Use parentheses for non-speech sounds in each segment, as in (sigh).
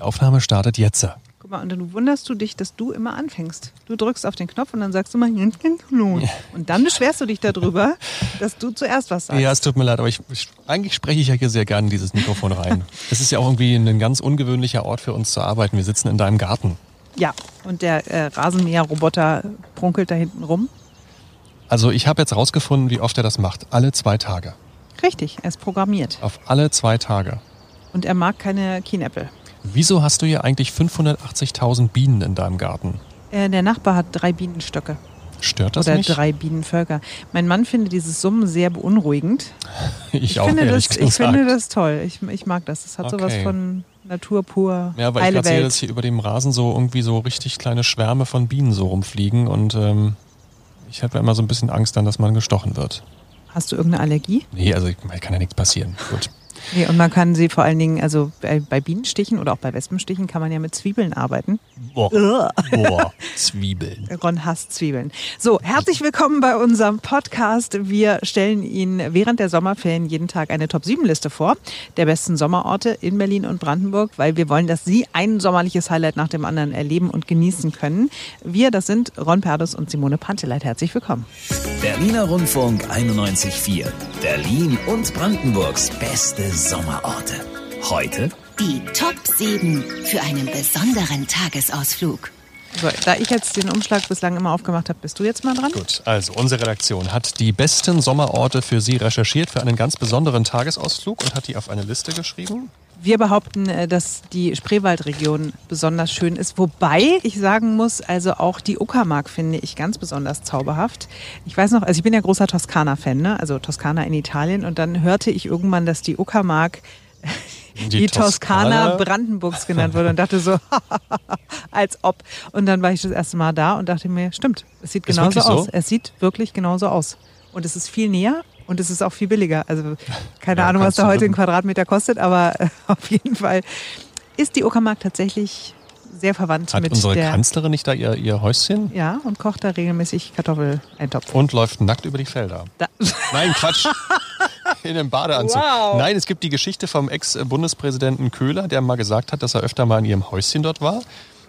Die Aufnahme startet jetzt. Guck mal, und dann wunderst du dich, dass du immer anfängst. Du drückst auf den Knopf und dann sagst du mal, und dann beschwerst du dich darüber, (laughs) dass du zuerst was sagst. Ja, es tut mir leid, aber ich, ich, eigentlich spreche ich ja hier sehr gerne in dieses Mikrofon rein. (laughs) Es ist ja auch irgendwie ein ganz ungewöhnlicher Ort für uns zu arbeiten. Wir sitzen in deinem Garten. Ja, und der äh, Rasenmäherroboter prunkelt da hinten rum. Also ich habe jetzt rausgefunden, wie oft er das macht. Alle zwei Tage. Richtig, er ist programmiert. Auf alle zwei Tage. Und er mag keine Kienäpfel. Wieso hast du hier eigentlich 580.000 Bienen in deinem Garten? Äh, der Nachbar hat drei Bienenstöcke. Stört das Oder nicht? drei Bienenvölker. Mein Mann findet dieses Summen sehr beunruhigend. (laughs) Ich, auch finde das, gesagt. ich finde das toll. Ich, ich mag das. Das hat Okay. sowas von Natur pur. ja, weil ich heile gerade sehe, dass hier über dem Rasen so irgendwie so richtig kleine Schwärme von Bienen so rumfliegen und ähm, ich habe immer so ein bisschen Angst dann, dass man gestochen wird. Hast du irgendeine Allergie? Nee, also kann ja nichts passieren. Gut. Nee, und man kann sie vor allen Dingen, also bei, bei Bienenstichen oder auch bei Wespenstichen kann man ja mit Zwiebeln arbeiten. Boah, boah Zwiebeln. (laughs) Ron hasst Zwiebeln. So, herzlich willkommen bei unserem Podcast. Wir stellen Ihnen während der Sommerferien jeden Tag eine Top-7-Liste vor der besten Sommerorte in Berlin und Brandenburg, weil wir wollen, dass Sie ein sommerliches Highlight nach dem anderen erleben und genießen können. Wir, das sind Ron Perdus und Simone Panteleit. Herzlich willkommen. Berliner Rundfunk 91.4. Berlin und Brandenburgs beste Sommerorte. Heute Die Top 7 für einen besonderen Tagesausflug. So, da ich jetzt den Umschlag bislang immer aufgemacht habe, bist du jetzt mal dran? Gut, also unsere Redaktion hat die besten Sommerorte für Sie recherchiert für einen ganz besonderen Tagesausflug und hat die auf eine Liste geschrieben. Wir behaupten, äh, dass die Spreewaldregion besonders schön ist. Wobei ich sagen muss, also auch die Uckermark finde ich ganz besonders zauberhaft. Ich weiß noch, also ich bin ja großer Toskana-Fan, ne? also Toskana in Italien. Und dann hörte ich irgendwann, dass die Uckermark die, Die Toskana Toskana? Brandenburgs genannt wurde und dachte so, (laughs) als ob. Und dann war ich das erste Mal da und dachte mir, stimmt, es sieht genauso wirklich so? aus. Es sieht wirklich genauso aus. Und es ist viel näher und es ist auch viel billiger. Also keine Ja, Ahnung, was da heute ein. Quadratmeter kostet, aber (laughs) auf jeden Fall ist die Uckermark tatsächlich sehr verwandt Hat mit unsere der. Kanzlerin nicht da ihr, ihr Häuschen Ja, und kocht da regelmäßig Kartoffeleintopf. und läuft nackt über die Felder? Da, (laughs) Nein, Quatsch. In einem Badeanzug. Wow. Nein, es gibt die Geschichte vom Ex-Bundespräsidenten Köhler, der mal gesagt hat, dass er öfter mal in ihrem Häuschen dort war.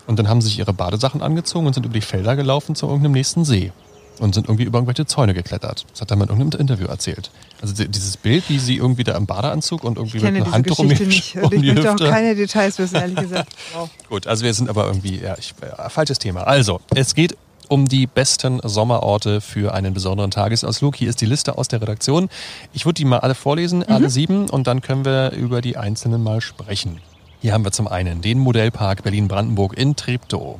Und dann haben sie sich ihre Badesachen angezogen und sind über die Felder gelaufen zu irgendeinem nächsten See. Und sind irgendwie über irgendwelche Zäune geklettert. Das hat er mal in irgendeinem Interview erzählt. Also die- dieses Bild, wie sie irgendwie da im Badeanzug und irgendwie mit diese einem Handtuch um Geschichte (laughs) die, nicht. um ich die möchte auch keine Details wissen, ehrlich gesagt. Wow. (laughs) Gut, also wir sind aber irgendwie, ja, ich, äh, falsches Thema. Also, es geht um die besten Sommerorte für einen besonderen Tagesausflug. Hier ist die Liste aus der Redaktion. Ich würde die mal alle vorlesen, alle sieben, und dann können wir über die einzelnen mal sprechen. Hier haben wir zum einen den Modellpark Berlin-Brandenburg in Treptow.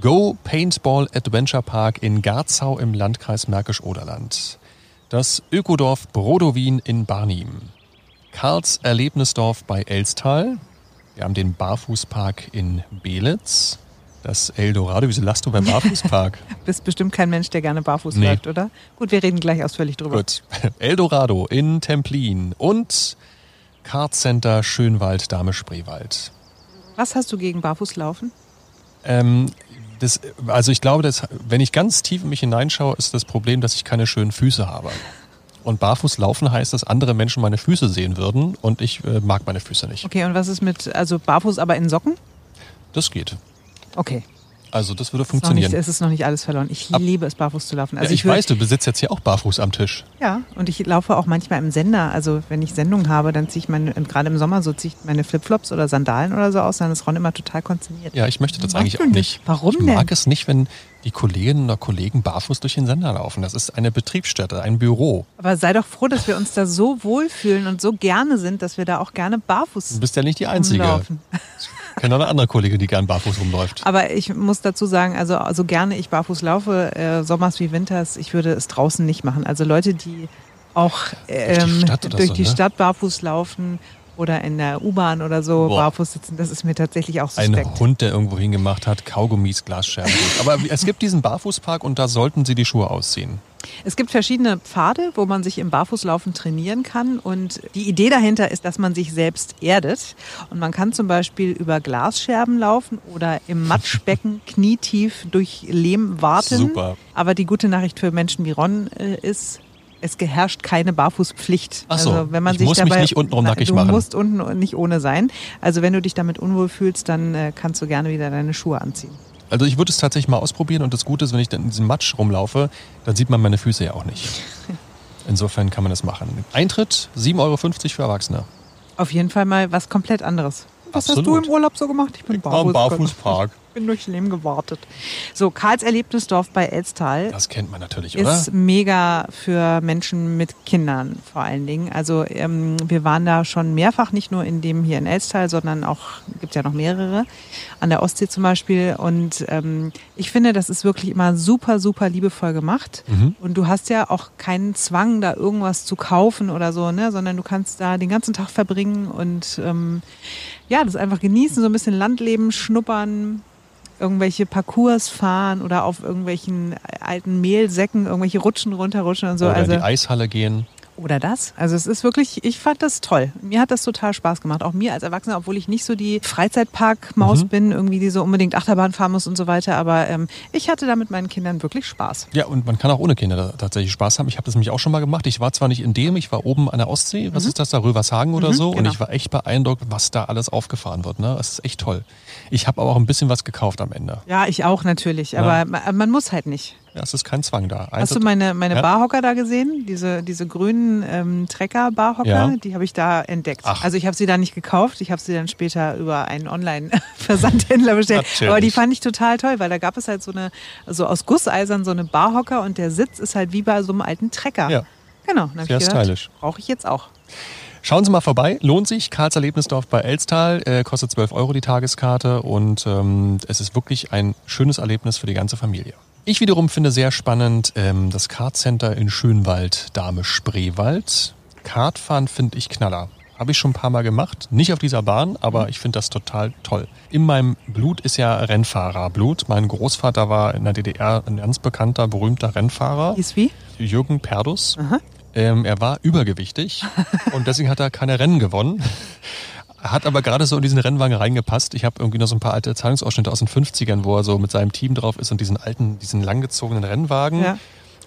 Go Paintball Adventure Park in Garzau im Landkreis Märkisch-Oderland. Das Ökodorf Brodowin in Barnim. Karls Erlebnisdorf bei Elstal. Wir haben den Barfußpark in Belitz. Das Eldorado. Wieso lachst du beim (laughs) Barfußpark? Bist bestimmt kein Mensch, der gerne barfuß Nee. läuft, oder? Gut, wir reden gleich ausführlich drüber. Gut. (laughs) Eldorado in Templin und Kart Center Schönwald Dame Spreewald. Was hast du gegen Barfußlaufen? Ähm, das, also ich glaube, dass, wenn ich ganz tief in mich hineinschaue, ist das Problem, dass ich keine schönen Füße habe. Und barfuß laufen heißt, dass andere Menschen meine Füße sehen würden und ich äh, mag meine Füße nicht. Okay, und was ist mit, also barfuß, aber in Socken? Das geht. Okay. Also das würde Ist noch nicht, funktionieren. es ist noch nicht alles verloren. Ich Ab- liebe es, barfuß zu laufen. Also ja, ich würd- weiß, du besitzt jetzt hier auch barfuß am Tisch. Ja, und ich laufe auch manchmal im Sender. Also wenn ich Sendung habe, dann ziehe ich meine, gerade im Sommer so ziehe ich meine Flipflops oder Sandalen oder so aus, dann ist Ron immer total konzentriert. Ja, ich möchte das Mag eigentlich auch nicht. Warum ich mag denn? es nicht, wenn die Kolleginnen oder Kollegen barfuß durch den Sender laufen. Das ist eine Betriebsstätte, ein Büro. Aber sei doch froh, dass wir uns da so wohlfühlen und so gerne sind, dass wir da auch gerne barfuß Du bist ja nicht die Einzige. (laughs) kenne auch eine andere Kollegin, die gern barfuß rumläuft. Aber ich muss dazu sagen, also so gerne ich barfuß laufe, äh, Sommers wie Winters, ich würde es draußen nicht machen. Also Leute, die auch ähm, Stadt oder durch so, die ne? Stadt barfuß laufen oder in der U-Bahn oder so Boah. barfuß sitzen, das ist mir tatsächlich auch Ein suspekt. Hund, der irgendwo hingemacht hat, Kaugummis, Glasscherben. (laughs) Aber es gibt diesen Barfußpark und da sollten Sie die Schuhe ausziehen. Es gibt verschiedene Pfade, wo man sich im Barfußlaufen trainieren kann. Und die Idee dahinter ist, dass man sich selbst erdet. Und man kann zum Beispiel über Glasscherben laufen oder im Matschbecken (laughs) knietief durch Lehm warten. Super. Aber die gute Nachricht für Menschen wie Ron äh, ist, es geherrscht keine Barfußpflicht. Ach so, also wenn man ich sich muss mich dabei, nicht untenrum nackig du machen. musst unten nicht ohne sein. Also wenn du dich damit unwohl fühlst, dann äh, kannst du gerne wieder deine Schuhe anziehen. Also ich würde es tatsächlich mal ausprobieren und das Gute ist, wenn ich dann in diesem Matsch rumlaufe, dann sieht man meine Füße ja auch nicht. (laughs) Insofern kann man das machen. Eintritt 7,50 Euro für Erwachsene. Auf jeden Fall mal was komplett anderes. Was hast Absolut. du im Urlaub so gemacht? Ich bin barfuß. Barfußpark. Bin durchs Leben gewartet. So, Karls Erlebnisdorf bei Elstal Das kennt man natürlich, oder? ist mega für Menschen mit Kindern vor allen Dingen. Also ähm, wir waren da schon mehrfach, nicht nur in dem hier in Elstal, sondern auch, gibt ja noch mehrere, an der Ostsee zum Beispiel. Und ähm, ich finde, das ist wirklich immer super, super liebevoll gemacht. Mhm. Und du hast ja auch keinen Zwang, da irgendwas zu kaufen oder so, ne? sondern du kannst da den ganzen Tag verbringen und ähm, ja, das einfach genießen, so ein bisschen Landleben schnuppern, irgendwelche Parcours fahren oder auf irgendwelchen alten Mehlsäcken irgendwelche Rutschen runterrutschen und so. oder also, in die Eishalle gehen. Oder das. Also es ist wirklich, ich fand das toll. Mir hat das total Spaß gemacht. Auch mir als Erwachsener, obwohl ich nicht so die Freizeitpark-Maus Mhm. bin, irgendwie die so unbedingt Achterbahn fahren muss und so weiter. Aber ähm, ich hatte da mit meinen Kindern wirklich Spaß. Ja, und man kann auch ohne Kinder tatsächlich Spaß haben. Ich habe das nämlich auch schon mal gemacht. Ich war zwar nicht in dem, ich war oben an der Ostsee, was ist das da, Rövershagen oder Mhm, so. Und genau. ich war echt beeindruckt, was da alles aufgefahren wird. Ne? Das ist echt toll. Ich habe aber auch ein bisschen was gekauft am Ende. Ja, ich auch natürlich. Aber ma- man muss halt nicht. Ja, es ist kein Zwang da. Hast du meine, meine Ja. Barhocker da gesehen? Diese, diese grünen ähm, Trecker-Barhocker, Ja. die habe ich da entdeckt. Ach. Also ich habe sie da nicht gekauft, ich habe sie dann später über einen Online-Versandhändler (laughs) bestellt. Aber die fand ich total toll, weil da gab es halt so eine, so aus Gusseisern so eine Barhocker und der Sitz ist halt wie bei so einem alten Trecker. Ja. Genau. Sehr gedacht, stylisch. Brauche ich jetzt auch. Schauen Sie mal vorbei, lohnt sich. Karls Erlebnisdorf bei Elstal, äh, kostet 12 Euro die Tageskarte und ähm, es ist wirklich ein schönes Erlebnis für die ganze Familie. Ich wiederum finde sehr spannend ähm, das Kartcenter in Schönwald, Dame Spreewald. Kartfahren finde ich Knaller. Habe ich schon ein paar Mal gemacht. Nicht auf dieser Bahn, aber ich finde das total toll. In meinem Blut ist ja Rennfahrerblut. Mein Großvater war in der DDR ein ganz bekannter, berühmter Rennfahrer. Hieß wie? Jürgen Perdus. Ähm, er war übergewichtig (laughs) und deswegen hat er keine Rennen gewonnen. Hat aber gerade so in diesen Rennwagen reingepasst. Ich habe irgendwie noch so ein paar alte Zeitungsausschnitte aus den 50ern, wo er so mit seinem Team drauf ist und diesen alten, diesen langgezogenen Rennwagen. Ja.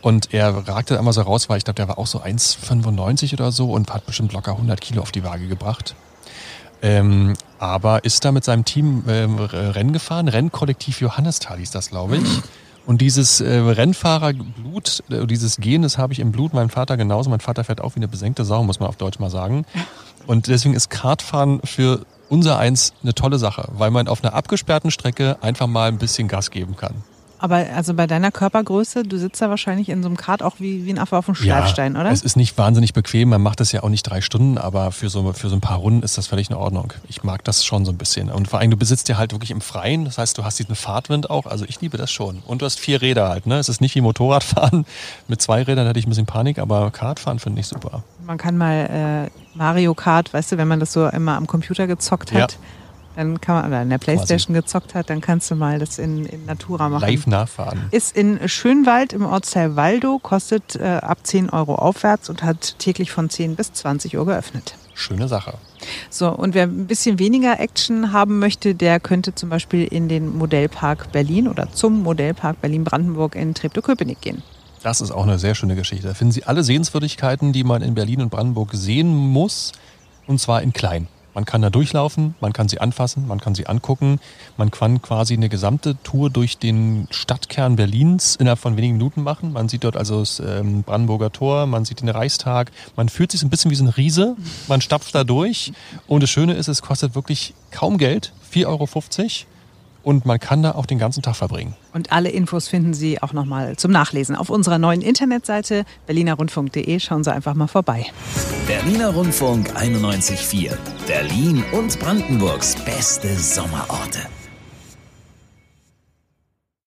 Und er ragte einmal so raus, weil ich glaube, der war auch so 1,95 oder so und hat bestimmt locker 100 Kilo auf die Waage gebracht. Ähm, aber ist da mit seinem Team ähm, Rennen gefahren. Rennkollektiv Johannisthal hieß das, glaube ich. Und dieses äh, Rennfahrerblut, äh, dieses Gen, das habe ich im Blut. Mein Vater genauso. Mein Vater fährt auch wie eine besenkte Sau, muss man auf Deutsch mal sagen. Und deswegen ist Kartfahren für unser Eins eine tolle Sache, weil man auf einer abgesperrten Strecke einfach mal ein bisschen Gas geben kann. Aber also bei deiner Körpergröße, du sitzt da wahrscheinlich in so einem Kart auch wie, wie ein Affe auf dem Schleifstein, oder? Es ist nicht wahnsinnig bequem, man macht das ja auch nicht drei Stunden, aber für so, für so ein paar Runden ist das völlig in Ordnung. Ich mag das schon so ein bisschen. Und vor allem, du besitzt ja halt wirklich im Freien, das heißt, du hast diesen Fahrtwind auch, also ich liebe das schon. Und du hast vier Räder halt, ne? Es ist nicht wie Motorradfahren. (laughs) Mit zwei Rädern hätte ich ein bisschen Panik, aber Kartfahren finde ich super. Man kann mal äh, Mario Kart, weißt du, wenn man das so immer am Computer gezockt hat, Ja. Dann kann man, oder in der Playstation gezockt hat, dann kannst du mal das in, in Natura machen. Live nachfahren. Ist in Schönwald im Ortsteil Waldow, kostet äh, ab 10 Euro aufwärts und hat täglich von 10 bis 20 Uhr geöffnet. Schöne Sache. So, und wer ein bisschen weniger Action haben möchte, der könnte zum Beispiel in den Modellpark Berlin oder zum Modellpark Berlin-Brandenburg in Treptow-Köpenick gehen. Das ist auch eine sehr schöne Geschichte. Da finden Sie alle Sehenswürdigkeiten, die man in Berlin und Brandenburg sehen muss, und zwar in klein. Man kann da durchlaufen, man kann sie anfassen, man kann sie angucken. Man kann quasi eine gesamte Tour durch den Stadtkern Berlins innerhalb von wenigen Minuten machen. Man sieht dort also das ähm, Brandenburger Tor, man sieht den Reichstag. Man fühlt sich ein bisschen wie so ein Riese. Man stapft da durch. Und das Schöne ist, es kostet wirklich kaum Geld, 4,50 Euro. Und man kann da auch den ganzen Tag verbringen. Und alle Infos finden Sie auch nochmal zum Nachlesen auf unserer neuen Internetseite berlinerrundfunk.de. Schauen Sie einfach mal vorbei. Berliner Rundfunk 91.4. Berlin und Brandenburgs beste Sommerorte.